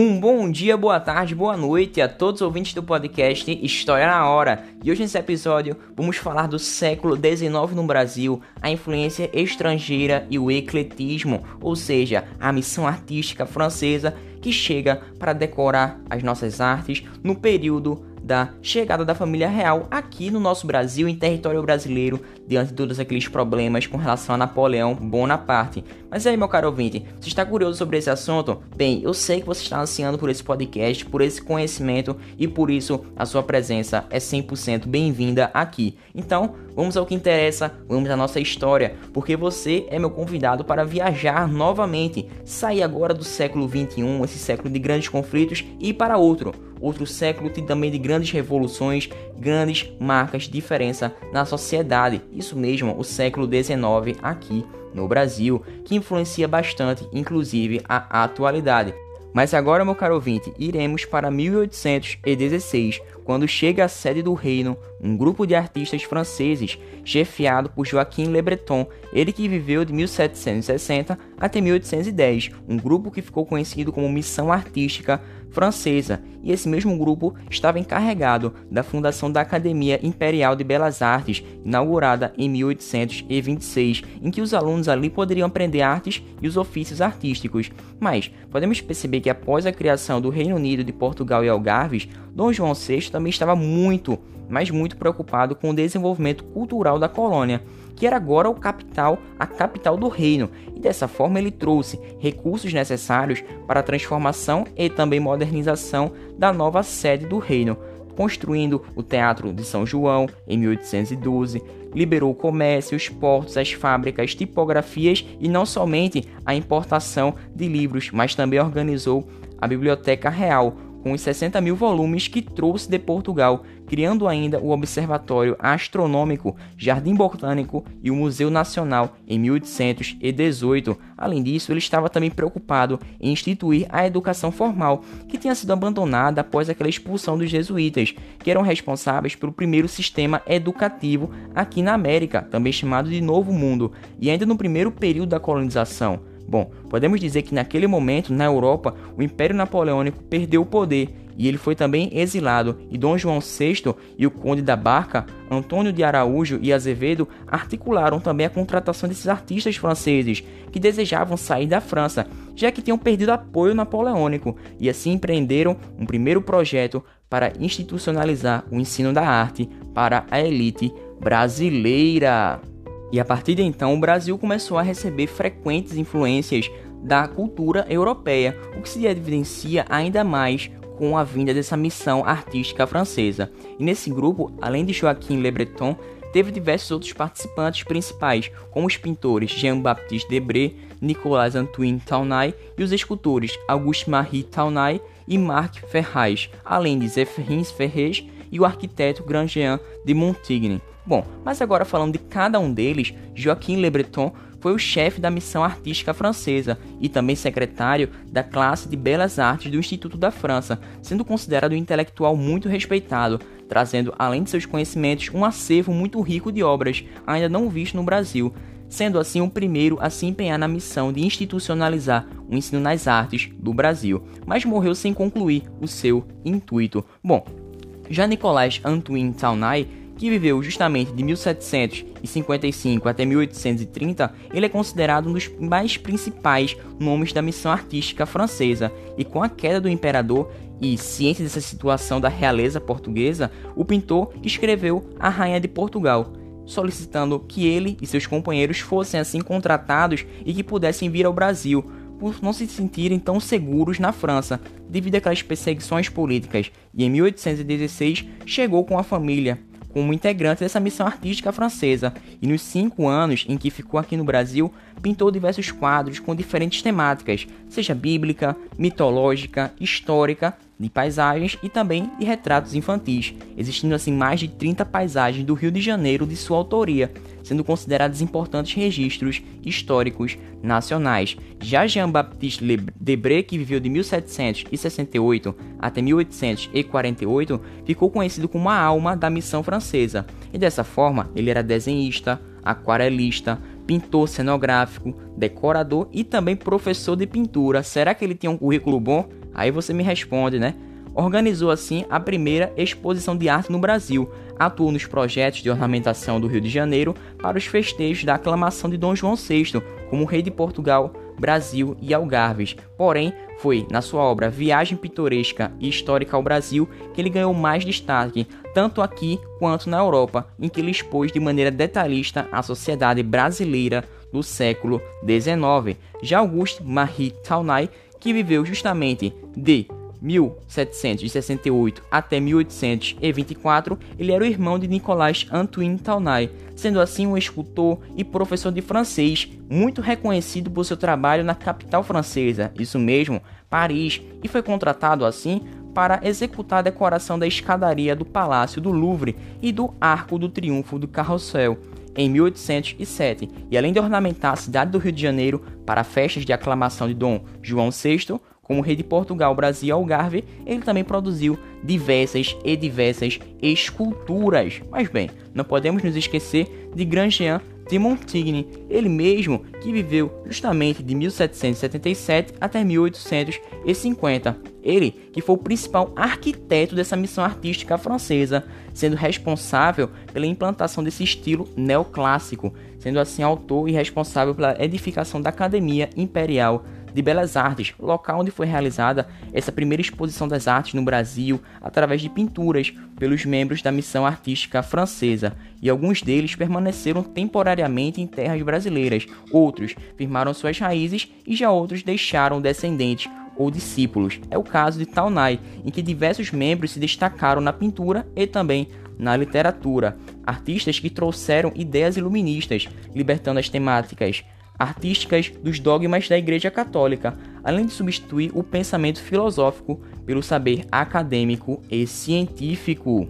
Um bom dia, boa tarde, boa noite a todos os ouvintes do podcast História na Hora. E hoje nesse episódio vamos falar do século XIX no Brasil, a influência estrangeira e o ecletismo, ou seja, a missão artística francesa que chega para decorar as nossas artes no período da chegada da família real aqui no nosso Brasil, em território brasileiro, diante de todos aqueles problemas com relação a Napoleão Bonaparte. Mas aí, meu caro ouvinte, você está curioso sobre esse assunto? Bem, eu sei que você está ansiando por esse podcast, por esse conhecimento e por isso a sua presença é 100% bem-vinda aqui. Então, vamos ao que interessa, vamos à nossa história, porque você é meu convidado para viajar novamente, sair agora do século 21, esse século de grandes conflitos, e para outro outro século também de grandes revoluções, grandes marcas de diferença na sociedade. Isso mesmo, o século XIX aqui no Brasil, que influencia bastante, inclusive, a atualidade. Mas agora, meu caro ouvinte, iremos para 1816, quando chega à sede do reino um grupo de artistas franceses, chefiado por Joaquim Le Breton, ele que viveu de 1760 até 1810, um grupo que ficou conhecido como Missão Artística francesa, e esse mesmo grupo estava encarregado da fundação da Academia Imperial de Belas Artes, inaugurada em 1826, em que os alunos ali poderiam aprender artes e os ofícios artísticos. Mas podemos perceber que após a criação do Reino Unido de Portugal e Algarves, Dom João VI também estava muito, mas muito preocupado com o desenvolvimento cultural da colônia que era agora o capital, a capital do reino, e dessa forma ele trouxe recursos necessários para a transformação e também modernização da nova sede do reino, construindo o Teatro de São João em 1812, liberou o comércio, os portos, as fábricas, tipografias e não somente a importação de livros, mas também organizou a Biblioteca Real, com os 60 mil volumes que trouxe de Portugal, criando ainda o Observatório Astronômico, Jardim Botânico e o Museu Nacional em 1818. Além disso, ele estava também preocupado em instituir a educação formal, que tinha sido abandonada após aquela expulsão dos jesuítas, que eram responsáveis pelo primeiro sistema educativo aqui na América, também chamado de Novo Mundo, e ainda no primeiro período da colonização. Bom, podemos dizer que naquele momento, na Europa, o Império Napoleônico perdeu o poder e ele foi também exilado, e Dom João VI e o Conde da Barca, Antônio de Araújo e Azevedo, articularam também a contratação desses artistas franceses que desejavam sair da França, já que tinham perdido apoio napoleônico, e assim empreenderam um primeiro projeto para institucionalizar o ensino da arte para a elite brasileira. E a partir de então, o Brasil começou a receber frequentes influências da cultura europeia, o que se evidencia ainda mais com a vinda dessa missão artística francesa. E nesse grupo, além de Joaquim Le Breton, teve diversos outros participantes principais, como os pintores Jean-Baptiste Debré, Nicolas Antoine Taunay e os escultores Auguste-Marie Taunay e Marc Ferraz, além de Zéphirin Ferrez e o arquiteto Grandjean de Montigny. Bom, mas agora falando de cada um deles, Joaquim Le Breton foi o chefe da missão artística francesa e também secretário da classe de belas artes do Instituto da França, sendo considerado um intelectual muito respeitado, trazendo, além de seus conhecimentos, um acervo muito rico de obras ainda não visto no Brasil, sendo assim o primeiro a se empenhar na missão de institucionalizar o ensino nas artes do Brasil, mas morreu sem concluir o seu intuito. Bom, já Nicolas Antoine Taunay que viveu justamente de 1755 até 1830, ele é considerado um dos mais principais nomes da missão artística francesa, e com a queda do imperador e ciente dessa situação da realeza portuguesa, o pintor escreveu a Rainha de Portugal, solicitando que ele e seus companheiros fossem assim contratados e que pudessem vir ao Brasil, por não se sentirem tão seguros na França, devido àquelas perseguições políticas, e em 1816 chegou com a família, como integrante dessa missão artística francesa, e nos cinco anos em que ficou aqui no Brasil, pintou diversos quadros com diferentes temáticas, seja bíblica, mitológica, histórica, de paisagens e também de retratos infantis, existindo assim mais de 30 paisagens do Rio de Janeiro de sua autoria, sendo considerados importantes registros históricos nacionais. Já Jean-Baptiste Debré, que viveu de 1768 até 1848, ficou conhecido como a alma da missão francesa, e dessa forma ele era desenhista, aquarelista, pintor cenográfico, decorador e também professor de pintura. Será que ele tinha um currículo bom? Aí você me responde, né? Organizou assim a primeira exposição de arte no Brasil, atuou nos projetos de ornamentação do Rio de Janeiro para os festejos da aclamação de Dom João VI como rei de Portugal, Brasil e Algarves. Porém, foi na sua obra Viagem Pitoresca e Histórica ao Brasil que ele ganhou mais destaque, tanto aqui quanto na Europa, em que ele expôs de maneira detalhista a sociedade brasileira do século XIX. Já Auguste Marie Taunay, que viveu justamente de 1768 até 1824, ele era o irmão de Nicolas Antoine Taunay, sendo assim um escultor e professor de francês, muito reconhecido por seu trabalho na capital francesa, isso mesmo, Paris, e foi contratado assim para executar a decoração da escadaria do Palácio do Louvre e do Arco do Triunfo do Carrossel em 1807, e além de ornamentar a cidade do Rio de Janeiro para festas de aclamação de Dom João VI, como rei de Portugal, Brasil e Algarve, ele também produziu diversas e diversas esculturas. Mas bem, não podemos nos esquecer de Grandjean de Montigny, ele mesmo que viveu justamente de 1777 até 1850. Ele que foi o principal arquiteto dessa missão artística francesa, sendo responsável pela implantação desse estilo neoclássico, sendo assim autor e responsável pela edificação da Academia Imperial de Belas Artes, local onde foi realizada essa primeira exposição das artes no Brasil através de pinturas pelos membros da missão artística francesa, e alguns deles permaneceram temporariamente em terras brasileiras, outros firmaram suas raízes e já outros deixaram descendentes ou discípulos. É o caso de Taunay, em que diversos membros se destacaram na pintura e também na literatura, artistas que trouxeram ideias iluministas, libertando as temáticas artísticas dos dogmas da Igreja Católica, além de substituir o pensamento filosófico pelo saber acadêmico e científico.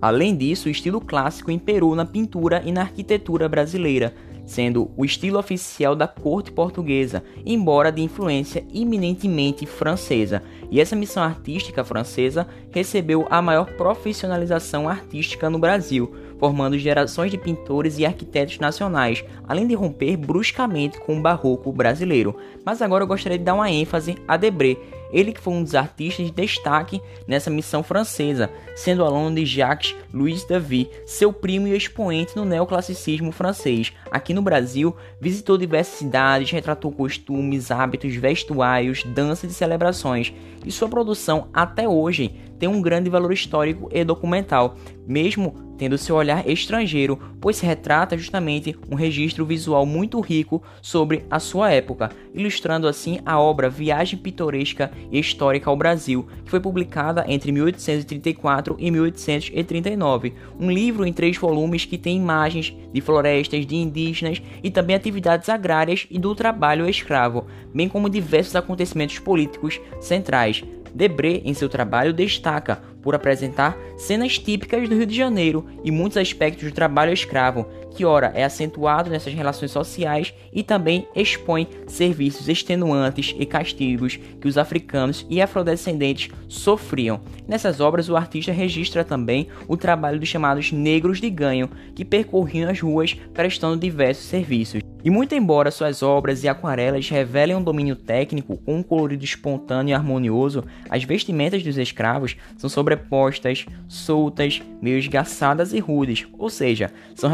Além disso, o estilo clássico imperou na pintura e na arquitetura brasileira, sendo o estilo oficial da corte portuguesa, embora de influência eminentemente francesa. E essa missão artística francesa recebeu a maior profissionalização artística no Brasil, formando gerações de pintores e arquitetos nacionais, além de romper bruscamente com o barroco brasileiro. Mas agora eu gostaria de dar uma ênfase a Debré, ele que foi um dos artistas de destaque nessa missão francesa, sendo aluno de Jacques Louis David, seu primo e expoente no neoclassicismo francês. Aqui no Brasil, visitou diversas cidades, retratou costumes, hábitos, vestuários, danças e celebrações, e sua produção até hoje tem um grande valor histórico e documental, mesmo tendo seu olhar estrangeiro, pois se retrata justamente um registro visual muito rico sobre a sua época, ilustrando assim a obra Viagem Pitoresca e Histórica ao Brasil, que foi publicada entre 1834 e 1839, um livro em três volumes que tem imagens de florestas, de indígenas e também atividades agrárias e do trabalho escravo, bem como diversos acontecimentos políticos centrais. Debré, em seu trabalho, destaca por apresentar cenas típicas do Rio de Janeiro e muitos aspectos do trabalho escravo, que ora é acentuado nessas relações sociais e também expõe serviços extenuantes e castigos que os africanos e afrodescendentes sofriam. Nessas obras, o artista registra também o trabalho dos chamados negros de ganho, que percorriam as ruas prestando diversos serviços. E muito embora suas obras e aquarelas revelem um domínio técnico com um colorido espontâneo e harmonioso, as vestimentas dos escravos são sobrepostas, soltas, meio esgaçadas e rudes, ou seja, são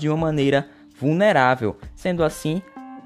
de uma maneira vulnerável, sendo assim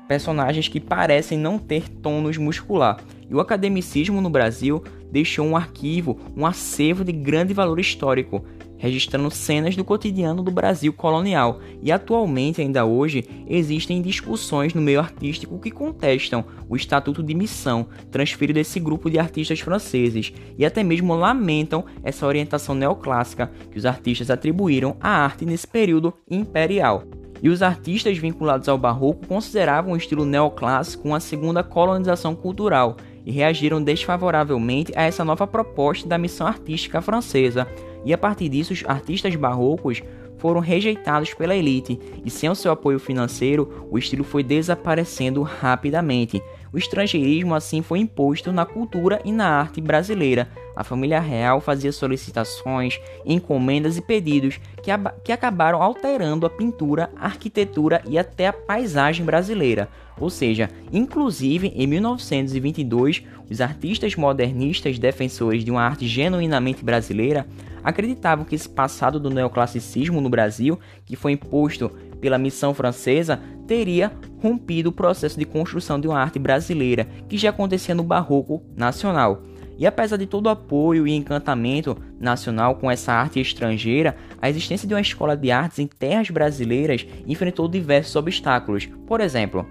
personagens que parecem não ter tônus muscular. E o academicismo no Brasil deixou um arquivo, um acervo de grande valor histórico, registrando cenas do cotidiano do Brasil colonial, e atualmente, ainda hoje, existem discussões no meio artístico que contestam o estatuto de missão transferido desse grupo de artistas franceses, e até mesmo lamentam essa orientação neoclássica que os artistas atribuíram à arte nesse período imperial. E os artistas vinculados ao barroco consideravam o estilo neoclássico uma segunda colonização cultural e reagiram desfavoravelmente a essa nova proposta da missão artística francesa, e a partir disso os artistas barrocos foram rejeitados pela elite e sem o seu apoio financeiro, o estilo foi desaparecendo rapidamente. O estrangeirismo assim foi imposto na cultura e na arte brasileira. A família real fazia solicitações, encomendas e pedidos que, que acabaram alterando a pintura, a arquitetura e até a paisagem brasileira. Ou seja, inclusive em 1922, os artistas modernistas defensores de uma arte genuinamente brasileira acreditavam que esse passado do neoclassicismo no Brasil, que foi imposto pela missão francesa, teria rompido o processo de construção de uma arte brasileira que já acontecia no Barroco nacional. E apesar de todo o apoio e encantamento nacional com essa arte estrangeira, a existência de uma escola de artes em terras brasileiras enfrentou diversos obstáculos. Por exemplo,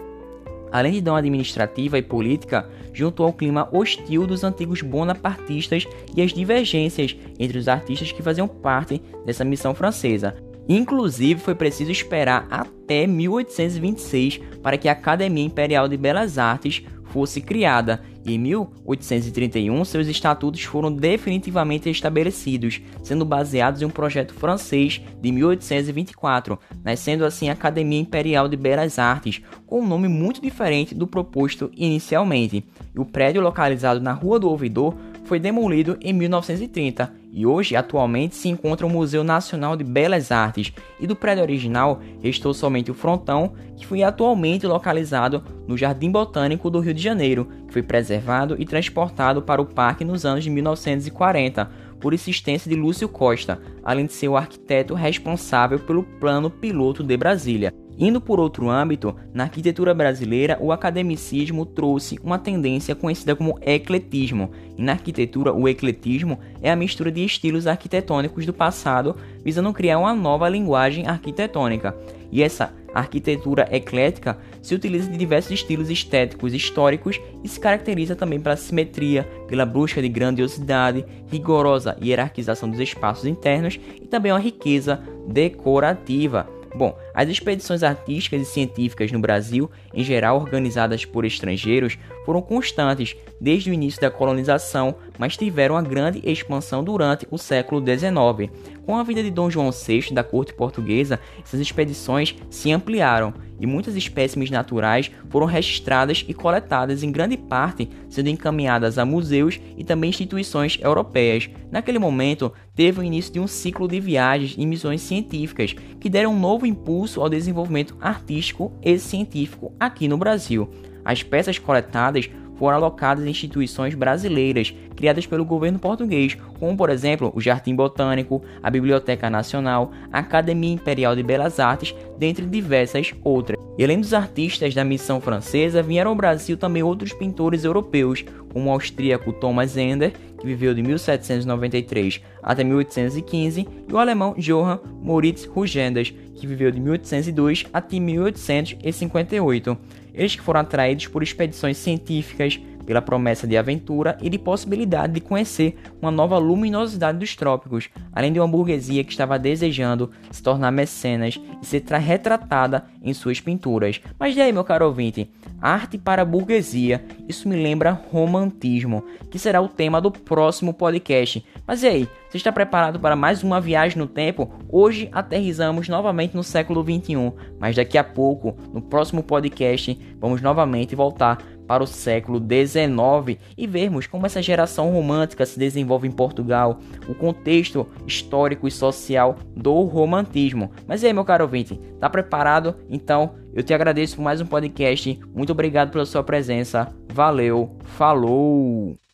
além de dão administrativa e política, juntou ao clima hostil dos antigos bonapartistas e as divergências entre os artistas que faziam parte dessa missão francesa. Inclusive, foi preciso esperar até 1826 para que a Academia Imperial de Belas Artes fosse criada, e em 1831 seus estatutos foram definitivamente estabelecidos, sendo baseados em um projeto francês de 1824, nascendo assim a Academia Imperial de Belas Artes, com um nome muito diferente do proposto inicialmente. E o prédio localizado na Rua do Ouvidor foi demolido em 1930 e hoje atualmente se encontra o Museu Nacional de Belas Artes e do prédio original restou somente o frontão que foi atualmente localizado no Jardim Botânico do Rio de Janeiro, que foi preservado e transportado para o parque nos anos de 1940 por insistência de Lúcio Costa, além de ser o arquiteto responsável pelo plano piloto de Brasília. Indo por outro âmbito, na arquitetura brasileira, o academicismo trouxe uma tendência conhecida como ecletismo, e na arquitetura, o ecletismo é a mistura de estilos arquitetônicos do passado, visando criar uma nova linguagem arquitetônica. E essa arquitetura eclética se utiliza de diversos estilos estéticos históricos e se caracteriza também pela simetria, pela busca de grandiosidade, rigorosa hierarquização dos espaços internos e também uma riqueza decorativa. Bom, as expedições artísticas e científicas no Brasil, em geral organizadas por estrangeiros, foram constantes desde o início da colonização, mas tiveram uma grande expansão durante o século XIX. Com a vinda de Dom João VI da corte portuguesa, essas expedições se ampliaram e muitas espécimes naturais foram registradas e coletadas em grande parte, sendo encaminhadas a museus e também instituições europeias. Naquele momento, teve o início de um ciclo de viagens e missões científicas que deram um novo impulso ao desenvolvimento artístico e científico aqui no Brasil. As peças coletadas foram alocadas em instituições brasileiras criadas pelo governo português, como por exemplo o Jardim Botânico, a Biblioteca Nacional, a Academia Imperial de Belas Artes, dentre diversas outras. E além dos artistas da missão francesa, vieram ao Brasil também outros pintores europeus, como o austríaco Thomas Ender, que viveu de 1793 até 1815, e o alemão Johann Moritz Rugendas, que viveu de 1802 até 1858. Eles que foram atraídos por expedições científicas, pela promessa de aventura e de possibilidade de conhecer uma nova luminosidade dos trópicos, além de uma burguesia que estava desejando se tornar mecenas e ser retratada em suas pinturas. Mas e aí, meu caro ouvinte? Arte para a burguesia, isso me lembra romantismo, que será o tema do próximo podcast. Mas e aí, você está preparado para mais uma viagem no tempo? Hoje aterrizamos novamente no século 21, mas daqui a pouco, no próximo podcast, vamos novamente voltar para o século XIX e vermos como essa geração romântica se desenvolve em Portugal, o contexto histórico e social do romantismo. Mas e aí, meu caro ouvinte, tá preparado? Então, eu te agradeço por mais um podcast. Muito obrigado pela sua presença. Valeu, falou!